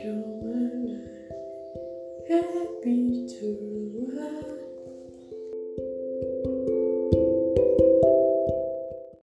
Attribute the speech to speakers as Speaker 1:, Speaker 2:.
Speaker 1: come alive. Happy to